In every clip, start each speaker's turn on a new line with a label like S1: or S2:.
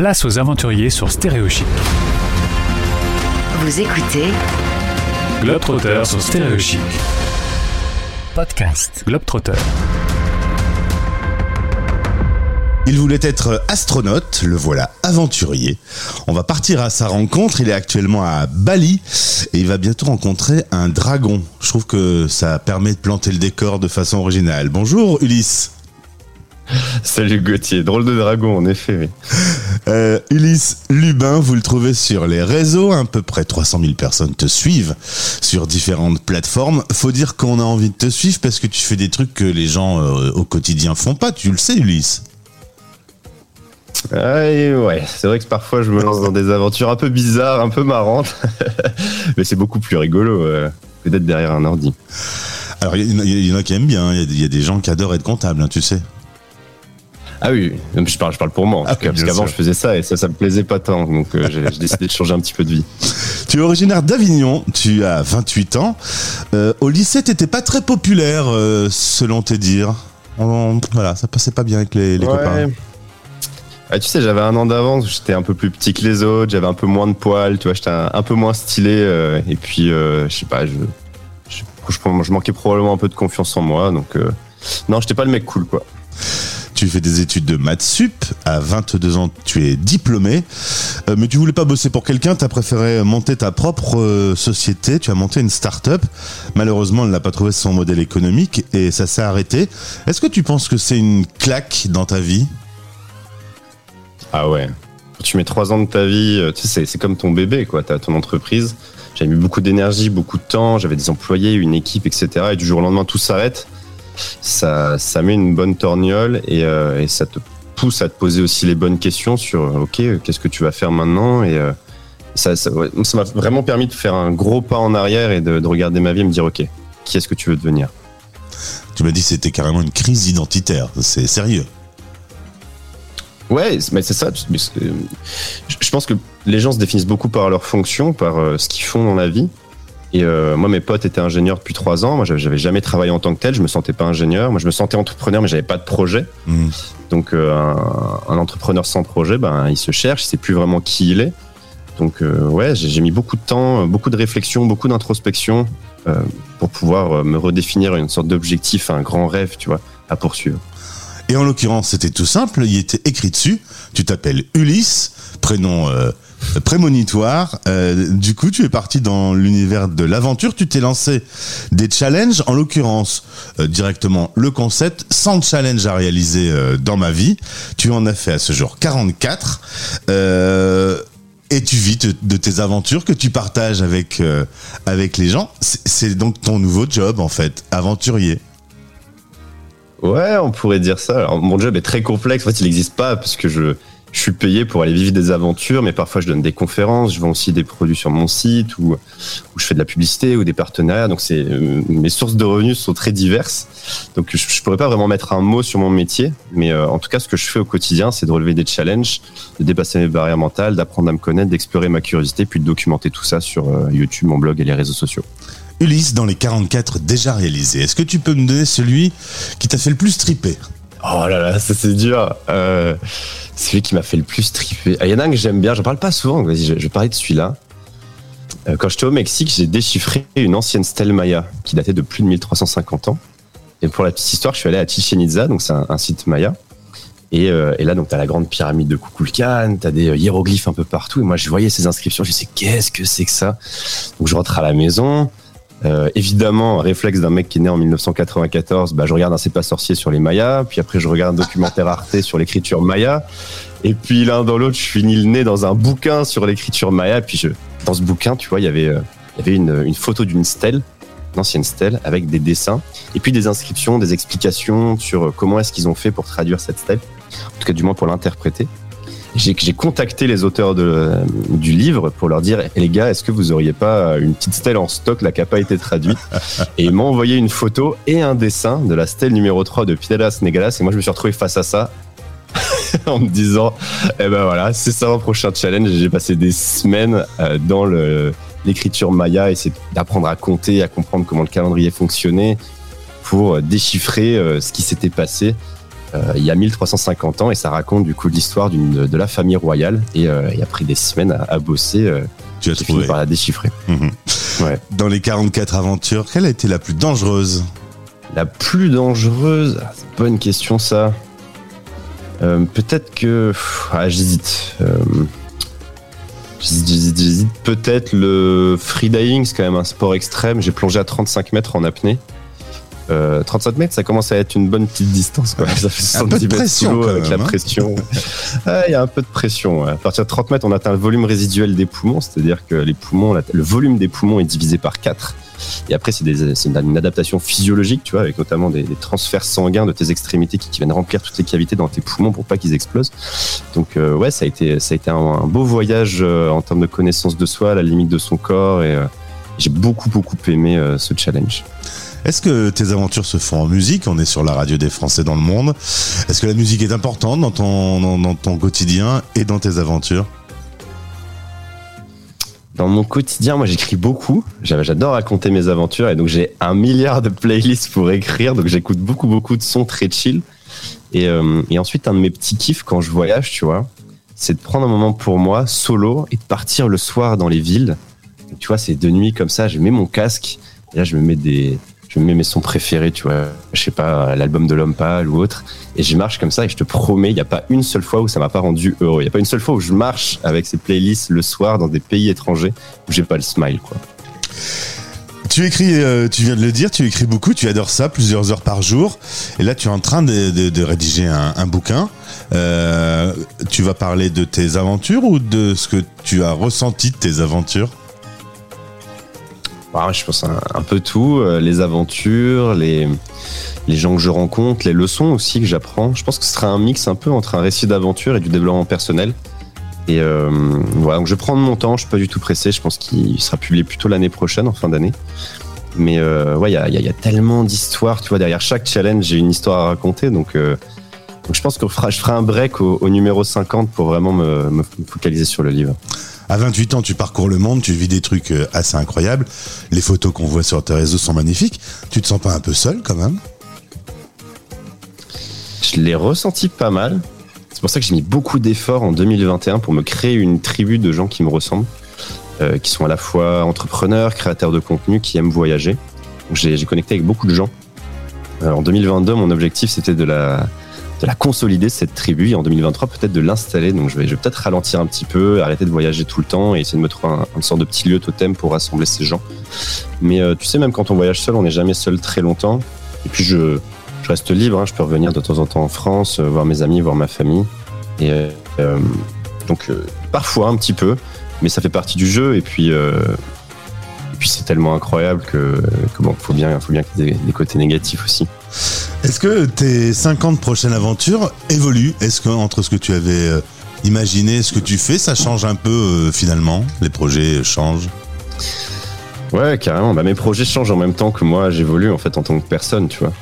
S1: place aux aventuriers sur Stéréochic.
S2: Vous écoutez
S1: Globetrotter sur Stéréochic.
S2: Podcast.
S1: Globetrotter.
S3: Il voulait être astronaute, le voilà aventurier. On va partir à sa rencontre, il est actuellement à Bali et il va bientôt rencontrer un dragon. Je trouve que ça permet de planter le décor de façon originale. Bonjour Ulysse.
S4: Salut Gauthier, drôle de dragon en effet. Oui.
S3: Euh, Ulysse Lubin, vous le trouvez sur les réseaux, à peu près 300 000 personnes te suivent sur différentes plateformes. Faut dire qu'on a envie de te suivre parce que tu fais des trucs que les gens euh, au quotidien font pas, tu le sais Ulysse.
S4: Ah, ouais, c'est vrai que parfois je me lance dans des aventures un peu bizarres, un peu marrantes, mais c'est beaucoup plus rigolo euh, que d'être derrière un ordi.
S3: Alors il y, y, en a qui aiment bien, il y, a des gens qui adorent être comptable, hein, tu sais.
S4: Ah oui, je parle, je parle pour moi en ah, tout cas, parce qu'avant je faisais ça et ça, ça me plaisait pas tant, donc euh, j'ai décidé de changer un petit peu de vie.
S3: Tu es originaire d'Avignon, tu as 28 ans. Euh, au lycée, t'étais pas très populaire, euh, selon tes dires. voilà, ça passait pas bien avec les, les copains.
S4: Ah, tu sais, j'avais un an d'avance, j'étais un peu plus petit que les autres, j'avais un peu moins de poils, tu vois, j'étais un, peu moins stylé, euh, et puis, euh, je sais pas, je, je, je, manquais probablement un peu de confiance en moi, donc euh, non, j'étais pas le mec cool, quoi.
S3: Tu fais des études de maths sup, à 22 ans, tu es diplômé, mais tu voulais pas bosser pour quelqu'un, tu as préféré monter ta propre société, tu as monté une start-up. Malheureusement, elle n'a pas trouvé son modèle économique et ça s'est arrêté. Est-ce que tu penses que c'est une claque dans ta vie?
S4: Ah ouais. Tu mets trois ans de ta vie, euh, tu sais, c'est comme ton bébé, quoi. T'as ton entreprise. J'avais mis beaucoup d'énergie, beaucoup de temps. J'avais des employés, une équipe, etc. Et du jour au lendemain, tout s'arrête. Ça, ça met une bonne torgnole et, euh, et, ça te pousse à te poser aussi les bonnes questions sur, ok, qu'est-ce que tu vas faire maintenant Et euh, ça, m'a vraiment permis de faire un gros pas en arrière et de, de regarder ma vie et me dire, ok, qui est-ce que tu veux devenir?
S3: Tu m'as dit que c'était carrément une crise identitaire. C'est sérieux.
S4: Ouais, mais c'est ça. Je pense que les gens se définissent beaucoup par leur fonction, par euh, ce qu'ils font dans la vie. Et euh, moi, mes potes étaient ingénieurs depuis trois ans. Moi, j'avais jamais travaillé en tant que tel. Je me sentais pas ingénieur. Moi, je me sentais entrepreneur, mais j'avais pas de projet. Mmh. Donc, euh, un, un, entrepreneur sans projet, ben, il se cherche. Il sait plus vraiment qui il est. Donc, ouais, j'ai mis beaucoup de temps, beaucoup de réflexion, beaucoup d'introspection pour pouvoir me redéfinir une sorte d'objectif, un grand rêve, tu vois, à poursuivre.
S3: Et en l'occurrence, c'était tout simple, il était écrit dessus, tu t'appelles Ulysse, prénom euh, prémonitoire. Euh, du coup, tu es parti dans l'univers de l'aventure, tu t'es lancé des challenges, en l'occurrence euh, directement le concept, 100 challenges à réaliser euh, dans ma vie. Tu en as fait à ce jour 44. et tu vis de, tes aventures que tu partages avec avec les gens. C'est donc ton nouveau job en fait, aventurier.
S4: Ouais, on pourrait dire ça. Alors, mon job est très complexe. En fait, il n'existe pas parce que je, je suis payé pour aller vivre des aventures, mais parfois je donne des conférences, je vends aussi des produits sur mon site ou, je fais de la publicité ou des partenariats. Donc, euh, mes sources de revenus sont très diverses. Donc, je, je pourrais pas vraiment mettre un mot sur mon métier, mais euh, en tout cas, ce que je fais au quotidien, c'est de relever des challenges, de dépasser mes barrières mentales, d'apprendre à me connaître, d'explorer ma curiosité, puis de documenter tout ça sur euh, YouTube, mon blog et les réseaux sociaux.
S3: Ulysse dans les 44 déjà réalisés. Est-ce que tu peux me donner celui qui t'a fait le plus triper?
S4: Oh là là, ça c'est dur. Euh, celui qui m'a fait le plus triper. Ah, il y en a un que j'aime bien, j'en parle pas souvent, vas-y, je, je parlais de celui-là. Euh, quand j'étais au Mexique, j'ai déchiffré une ancienne stèle maya qui datait de plus de 1350 ans. Et pour la petite histoire, je suis allé à Chichen Itza, donc c'est un, site maya. Et, euh, et, là, donc, t'as la grande pyramide de Kukulkan, t'as des hiéroglyphes un peu partout. Et moi, je voyais ces inscriptions, je me disais, qu'est-ce que c'est que ça? Donc, je rentre à la maison, euh, évidemment, réflexe d'un mec qui est né en 1994, bah, je regarde un C'est pas sorcier sur les Mayas, puis après je regarde un documentaire Arte sur l'écriture Maya, et puis l'un dans l'autre, je finis le nez dans un bouquin sur l'écriture Maya, puis je, dans ce bouquin, tu vois, il y avait, euh, il y avait une, une photo d'une stèle, une ancienne stèle, avec des dessins, et puis des inscriptions, des explications sur euh, comment est-ce qu'ils ont fait pour traduire cette stèle, en tout cas du moins pour l'interpréter j'ai contacté les auteurs de, du livre pour leur dire eh, les gars, est-ce que vous auriez pas une petite stèle en stock? Là qui n'a pas été traduite Et ils m'ont envoyé une photo et un dessin de la stèle numéro 3 de Piedras Negalas. Et moi, je me suis retrouvé face à ça en me disant eh ben voilà, c'est ça mon prochain challenge. J'ai passé des semaines euh, dans le l'écriture maya, essayer d'apprendre à compter, à comprendre comment le calendrier fonctionnait pour déchiffrer euh, ce qui s'était passé il y a 1350 ans et ça raconte du coup l'histoire d'une de la famille royale et, euh, et après des semaines à, à bosser, euh,
S3: Tu as trouvé.
S4: par la déchiffrer.
S3: Mhm.
S4: Ouais.
S3: Dans les 44 aventures, quelle a été la plus dangereuse?
S4: La plus dangereuse, ah, une question ça. Euh, Peut-être que ah, j'hésite. Euh, J'hésite, j'hésite, j'hésite. Peut-être le freediving, c'est quand même un sport extrême. J'ai plongé à 35 mètres en apnée. Euh, 35 mètres, ça commence à être une bonne petite distance. Quoi. Ça fait
S3: Un peu de
S4: 70 mètres sous l'eau avec
S3: même,
S4: la
S3: hein.
S4: pression. Ah, Il y a un peu de pression. ouais. À partir de 30 mètres, on atteint le volume résiduel des poumons, c'est-à-dire que les poumons, le volume des poumons est divisé par 4. Et après, c'est une, adaptation physiologique, tu vois, avec notamment des, des transferts sanguins de tes extrémités qui, qui viennent remplir toutes les cavités dans tes poumons pour pas qu'ils explosent. Donc, euh, ouais, ça a été, ça a été un, un beau voyage euh, en termes de connaissance de soi, à la limite de son corps, et euh, j'ai beaucoup, beaucoup aimé euh, ce challenge.
S3: Est-ce que tes aventures se font en musique? On est sur la radio des Français dans le monde. Est-ce que la musique est importante dans ton, quotidien et dans tes aventures?
S4: Dans mon quotidien, moi, j'écris beaucoup. J'a- J'adore raconter mes aventures, et donc j'ai un milliard de playlists pour écrire, donc j'écoute beaucoup, beaucoup de sons très chill. Et, euh, et ensuite, un de mes petits kiffs quand je voyage, tu vois, c'est de prendre un moment pour moi, solo, et de partir le soir dans les villes. Tu vois, c'est de nuit comme ça, je mets mon casque, là, je me mets des, je me mets mes sons préférés, tu vois, je sais pas, l'album de l'homme pâle ou autre, et je marche comme ça, et je te promets, il n'y a pas une seule fois où ça m'a pas rendu heureux. Il n'y a pas une seule fois où je marche avec ces playlists le soir dans des pays étrangers où j'ai pas le smile, quoi.
S3: Tu écris, euh, tu viens de le dire, tu écris beaucoup, tu adores ça, plusieurs heures par jour. Et là, tu es en train de, de- rédiger un, un bouquin. Euh, tu vas parler de tes aventures ou de ce que tu as ressenti de tes aventures?
S4: Ah, je pense un, peu tout, euh, les aventures, les, les gens que je rencontre, les leçons aussi que j'apprends. Je pense que ce sera un mix un peu entre un récit d'aventure et du développement personnel. Et euh, voilà, donc je vais prendre mon temps, je suis pas du tout pressé, je pense qu'il sera publié plutôt l'année prochaine, en fin d'année. Mais euh, ouais, il y a, y y a tellement d'histoires, tu vois, derrière chaque challenge, j'ai une histoire à raconter, donc, euh, donc je pense que je ferai un break au, au numéro 50 pour vraiment me, me focaliser sur le livre.
S3: À 28 ans, tu parcours le monde, tu vis des trucs euh, assez incroyables. Les photos qu'on voit sur tes réseaux sont magnifiques. Tu te sens pas un peu seul quand même?
S4: Je l'ai ressenti pas mal. C'est pour ça que j'ai mis beaucoup d'efforts en 2021 pour me créer une tribu de gens qui me ressemblent, euh, qui sont à la fois entrepreneurs, créateurs de contenu, qui aiment voyager. J'ai connecté avec beaucoup de gens. Euh, en 2022, mon objectif c'était de la, de la consolider cette tribu et en 2023 peut-être de l'installer. Donc je vais, peut-être ralentir un petit peu, arrêter de voyager tout le temps et essayer de me trouver un, une sorte de petit lieu totem pour rassembler ces gens. Mais euh, tu sais, même quand on voyage seul, on n'est jamais seul très longtemps. Et puis je, reste libre, hein, je peux revenir de temps en temps en France, euh, voir mes amis, voir ma famille. Et euh, donc parfois un petit peu, mais ça fait partie du jeu. Et puis, puis c'est tellement incroyable que, que bon, faut bien, faut bien qu'il y ait des, côtés négatifs aussi.
S3: Est-ce que tes 50 prochaines aventures évoluent? Est-ce que entre ce que tu avais euh, imaginé et ce que tu fais, ça change un peu euh, finalement? Les projets changent?
S4: Ouais, carrément. Bah, mes projets changent en même temps que moi, j'évolue en fait en tant que personne, tu vois.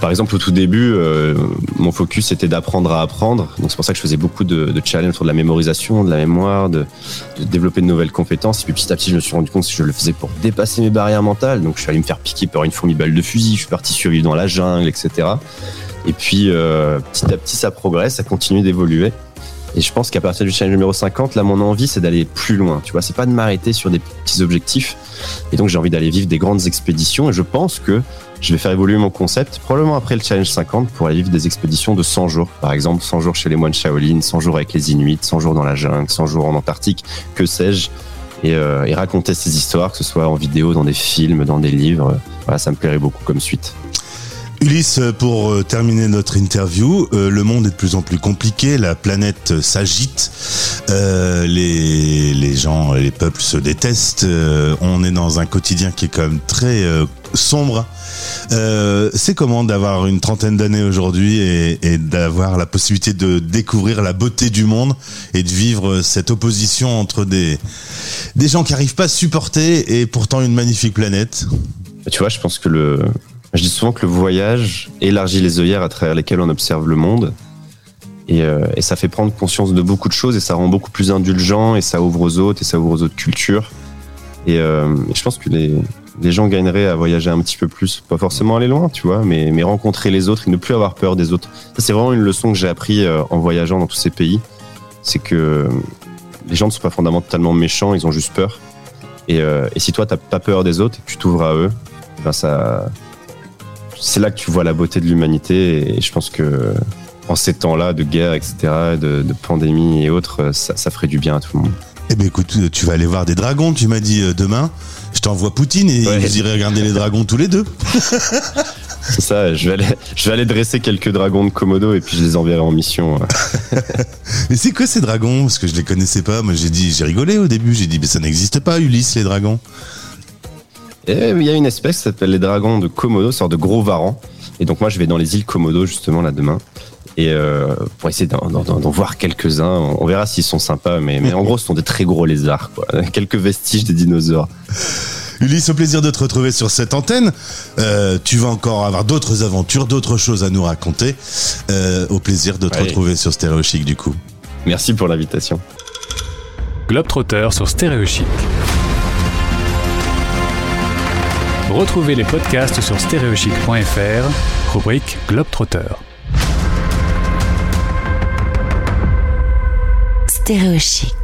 S4: Par exemple, au tout début, euh, mon focus était d'apprendre à apprendre. Donc c'est pour ça que je faisais beaucoup de, challenges autour de la mémorisation, de la mémoire, de, de développer de nouvelles compétences. Et puis petit à petit, je me suis rendu compte que je le faisais pour dépasser mes barrières mentales. Donc je suis allé me faire piquer par une fourmi balle de fusil. Je suis parti survivre dans la jungle, etc. Et puis euh, petit à petit, ça progresse, ça continue d'évoluer. Et je pense qu'à partir du challenge numéro 50, là, mon envie, c'est d'aller plus loin. Tu vois, c'est pas de m'arrêter sur des petits objectifs. Et donc, j'ai envie d'aller vivre des grandes expéditions. Et je pense que je vais faire évoluer mon concept, probablement après le challenge 50, pour aller vivre des expéditions de 100 jours. Par exemple, 100 jours chez les moines Shaolin, 100 jours avec les Inuits, 100 jours dans la jungle, 100 jours en Antarctique, que sais-je? Et, euh, et raconter ces histoires, que ce soit en vidéo, dans des films, dans des livres. Voilà, ça me plairait beaucoup comme suite.
S3: Ulysse, pour euh, terminer notre interview, euh, le monde est de plus en plus compliqué, la planète s'agite, euh, les, les gens, les peuples se détestent, on est dans un quotidien qui est quand même très sombre. C'est comment d'avoir une trentaine d'années aujourd'hui et, d'avoir la possibilité de découvrir la beauté du monde et de vivre cette opposition entre des, des gens qui n'arrivent pas à supporter et pourtant une magnifique planète?
S4: Tu vois, je pense que le. Je dis souvent que le voyage élargit les œillères à travers lesquelles on observe le monde. Et, euh, et ça fait prendre conscience de beaucoup de choses et ça rend beaucoup plus indulgent et ça ouvre aux autres et ça ouvre aux autres cultures. Et, euh, je pense que les, gens gagneraient à voyager un petit peu plus, pas forcément aller loin, tu vois, mais, rencontrer les autres et ne plus avoir peur des autres. Ça, c'est vraiment une leçon que j'ai appris euh, en voyageant dans tous ces pays. C'est que les gens ne sont pas fondamentalement méchants, ils ont juste peur. Et, et si toi, t'as pas peur des autres et que tu t'ouvres à eux, ben ça, c'est là que tu vois la beauté de l'humanité. Et je pense que en ces temps-là de guerre, etc., de, de pandémie et autres, ça, ça ferait du bien à tout le monde.
S3: Eh ben écoute, tu vas aller voir des dragons, tu m'as dit euh, demain. Je t'envoie Poutine et
S4: Ouais.
S3: vous irez regarder les dragons tous les deux.
S4: C'est ça, je vais, aller, je vais aller dresser quelques dragons de Komodo et puis je les enverrai en mission.
S3: Mais c'est quoi ces dragons? Parce que je les connaissais pas. Moi j'ai dit, j'ai rigolé au début. J'ai dit, mais ça n'existe pas, Ulysse, les dragons.
S4: Et il y a une espèce qui s'appelle les dragons de Komodo, sorte de gros varans. Et donc moi je vais dans les îles Komodo justement là demain. Et euh, pour essayer d'en, voir quelques-uns, on verra s'ils sont sympas, mais, mais en gros ce sont des très gros lézards, quoi. quelques vestiges des dinosaures.
S3: Ulysse, au plaisir de te retrouver sur cette antenne. Euh, tu vas encore avoir d'autres aventures, d'autres choses à nous raconter. Euh, au plaisir de te
S4: Ouais.
S3: retrouver sur Stéréo Chic du coup.
S4: Merci pour l'invitation.
S1: Globetrotter sur Stéréochic. Retrouvez les podcasts sur stéréochic.fr, rubrique Globetrotter.
S2: Stéréo chic.